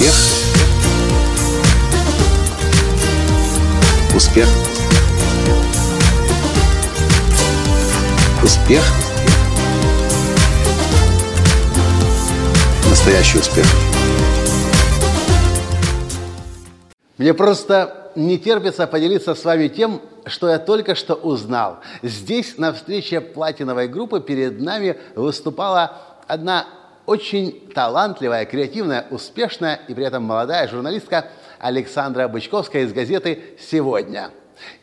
Успех. Успех. Успех. Настоящий успех. Мне просто не терпится поделиться с вами тем, что я только что узнал. Здесь на встрече платиновой группы перед нами выступала одна очень талантливая, креативная, успешная и при этом молодая журналистка Александра Бычковская из газеты «Сегодня».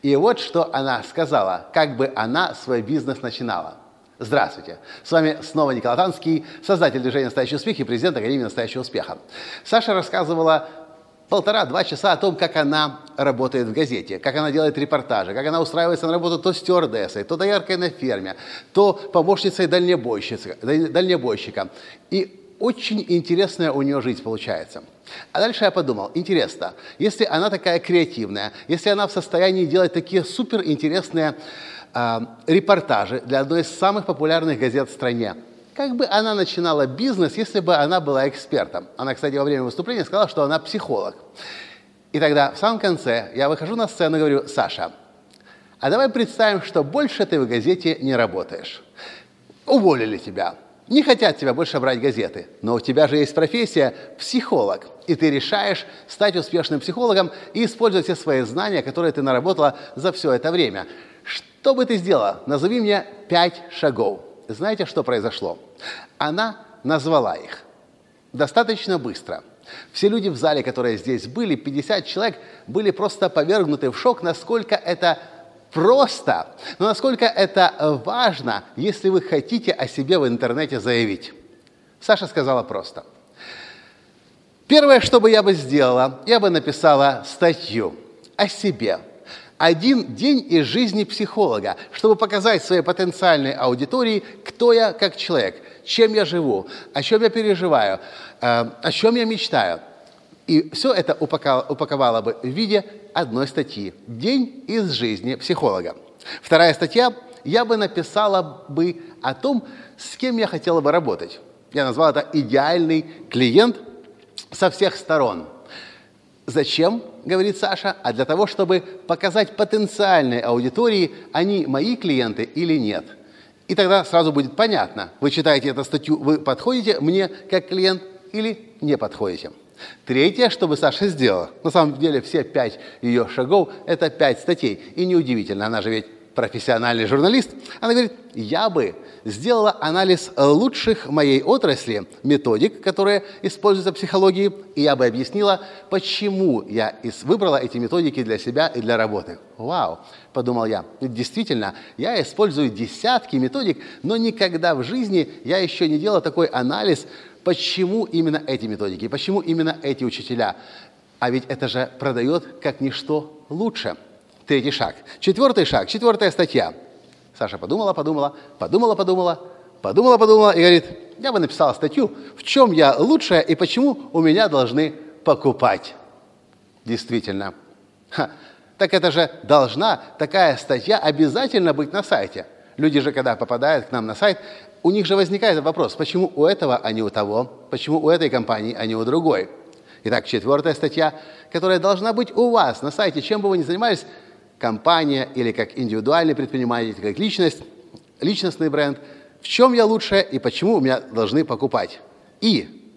И вот что она сказала, как бы она свой бизнес начинала. Здравствуйте! С вами снова Николай Танский, создатель движения «Настоящий успех» и президент Академии «Настоящего успеха». Саша рассказывала полтора-два часа о том, как она работает в газете, как она делает репортажи, как она устраивается на работу то стюардессой, то дояркой на ферме, то помощницей дальнебойщика. И очень интересная у нее жизнь получается. А дальше я подумал, интересно, если она такая креативная, если она в состоянии делать такие суперинтересные э, репортажи для одной из самых популярных газет в стране, как бы она начинала бизнес, если бы она была экспертом? Она, кстати, во время выступления сказала, что она психолог. И тогда в самом конце я выхожу на сцену и говорю, Саша, а давай представим, что больше ты в газете не работаешь. Уволили тебя. Не хотят тебя больше брать газеты. Но у тебя же есть профессия психолог. И ты решаешь стать успешным психологом и использовать все свои знания, которые ты наработала за все это время. Что бы ты сделала? Назови мне пять шагов. Знаете, что произошло? Она назвала их достаточно быстро. Все люди в зале, которые здесь были, 50 человек, были просто повергнуты в шок, насколько это просто, но насколько это важно, если вы хотите о себе в интернете заявить. Саша сказала просто. Первое, что бы я бы сделала, я бы написала статью о себе – один день из жизни психолога, чтобы показать своей потенциальной аудитории, кто я как человек, чем я живу, о чем я переживаю, э, о чем я мечтаю. И все это упаковало бы в виде одной статьи «День из жизни психолога». Вторая статья я бы написала бы о том, с кем я хотела бы работать. Я назвал это «Идеальный клиент со всех сторон». Зачем, говорит Саша, а для того, чтобы показать потенциальной аудитории, они мои клиенты или нет. И тогда сразу будет понятно, вы читаете эту статью, вы подходите мне как клиент или не подходите. Третье, что бы Саша сделала, на самом деле все пять ее шагов – это пять статей. И неудивительно, она же ведь профессиональный журналист, она говорит, я бы сделала анализ лучших моей отрасли методик, которые используются в психологии, и я бы объяснила, почему я выбрала эти методики для себя и для работы. Вау, подумал я, действительно, я использую десятки методик, но никогда в жизни я еще не делала такой анализ, почему именно эти методики, почему именно эти учителя. А ведь это же продает как ничто лучше – Третий шаг. Четвертый шаг, четвертая статья. Саша подумала, подумала, подумала, подумала, подумала, подумала и говорит, я бы написала статью, в чем я лучшая и почему у меня должны покупать. Действительно. Ха. Так это же должна такая статья обязательно быть на сайте. Люди же, когда попадают к нам на сайт, у них же возникает вопрос, почему у этого, а не у того, почему у этой компании, а не у другой. Итак, четвертая статья, которая должна быть у вас на сайте, чем бы вы ни занимались, компания или как индивидуальный предприниматель, как личность, личностный бренд, в чем я лучше и почему у меня должны покупать. И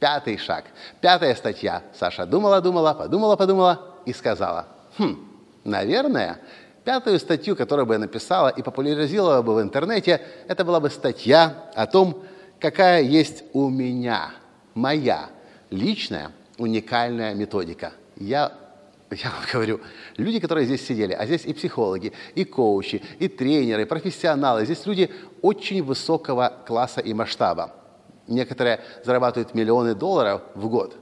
пятый шаг, пятая статья. Саша думала, думала, подумала, подумала и сказала, хм, наверное, пятую статью, которую бы я написала и популяризировала бы в интернете, это была бы статья о том, какая есть у меня, моя личная уникальная методика. Я я вам говорю, люди, которые здесь сидели, а здесь и психологи, и коучи, и тренеры, и профессионалы, здесь люди очень высокого класса и масштаба. Некоторые зарабатывают миллионы долларов в год.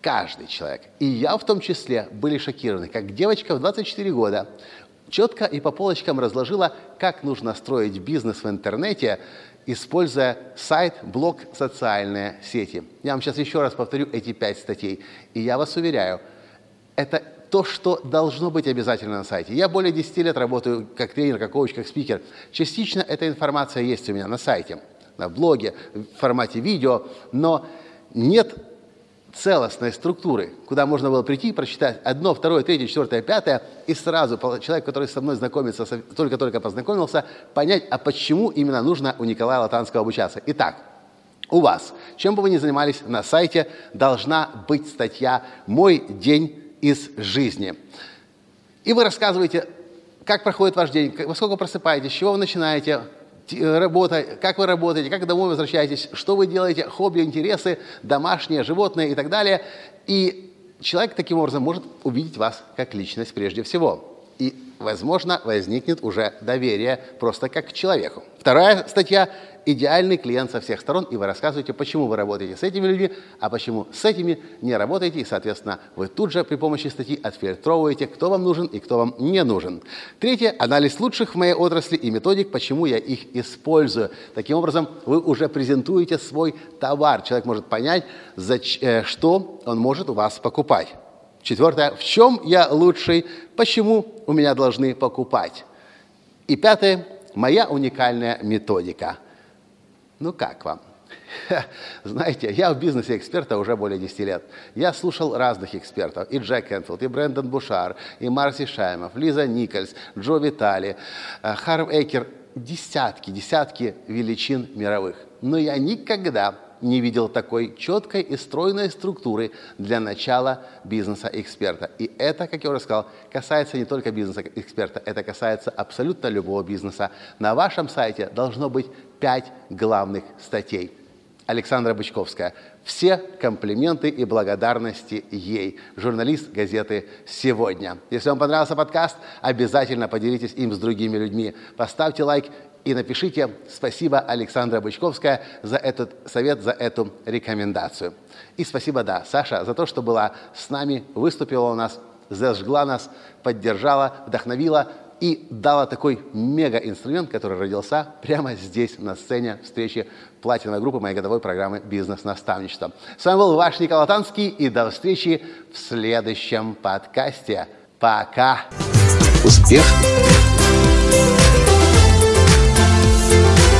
Каждый человек, и я в том числе, были шокированы, как девочка в 24 года четко и по полочкам разложила, как нужно строить бизнес в интернете, используя сайт, блог, социальные сети. Я вам сейчас еще раз повторю эти пять статей. И я вас уверяю, это то, что должно быть обязательно на сайте. Я более 10 лет работаю как тренер, как коуч, как спикер. Частично эта информация есть у меня на сайте, на блоге, в формате видео, но нет целостной структуры, куда можно было прийти, прочитать одно, второе, третье, четвертое, пятое, и сразу человек, который со мной знакомится, только-только познакомился, понять, а почему именно нужно у Николая Латанского обучаться. Итак, у вас, чем бы вы ни занимались на сайте, должна быть статья «Мой день из жизни». И вы рассказываете, как проходит ваш день, во сколько просыпаетесь, с чего вы начинаете, Э, работа, как вы работаете, как домой возвращаетесь, что вы делаете, хобби, интересы, домашние, животные и так далее. И человек таким образом может увидеть вас как личность прежде всего. И, возможно, возникнет уже доверие просто как к человеку. Вторая статья идеальный клиент со всех сторон, и вы рассказываете, почему вы работаете с этими людьми, а почему с этими не работаете, и, соответственно, вы тут же при помощи статьи отфильтровываете, кто вам нужен и кто вам не нужен. Третье – анализ лучших в моей отрасли и методик, почему я их использую. Таким образом, вы уже презентуете свой товар. Человек может понять, э, что он может у вас покупать. Четвертое – в чем я лучший, почему у меня должны покупать. И пятое – моя уникальная методика – ну как вам? Знаете, я в бизнесе эксперта уже более 10 лет. Я слушал разных экспертов. И Джек Энфилд, и Брэндон Бушар, и Марси Шаймов, Лиза Никольс, Джо Витали, э, Харв Эйкер. Десятки, десятки величин мировых. Но я никогда не видел такой четкой и стройной структуры для начала бизнеса-эксперта. И это, как я уже сказал, касается не только бизнеса-эксперта, это касается абсолютно любого бизнеса. На вашем сайте должно быть пять главных статей. Александра Бычковская. Все комплименты и благодарности ей. Журналист газеты «Сегодня». Если вам понравился подкаст, обязательно поделитесь им с другими людьми. Поставьте лайк и напишите «Спасибо, Александра Бычковская, за этот совет, за эту рекомендацию». И спасибо, да, Саша, за то, что была с нами, выступила у нас, зажгла нас, поддержала, вдохновила и дала такой мега-инструмент, который родился прямо здесь, на сцене встречи платиновой группы моей годовой программы «Бизнес-наставничество». С вами был ваш Николай Танский, и до встречи в следующем подкасте. Пока! Успех!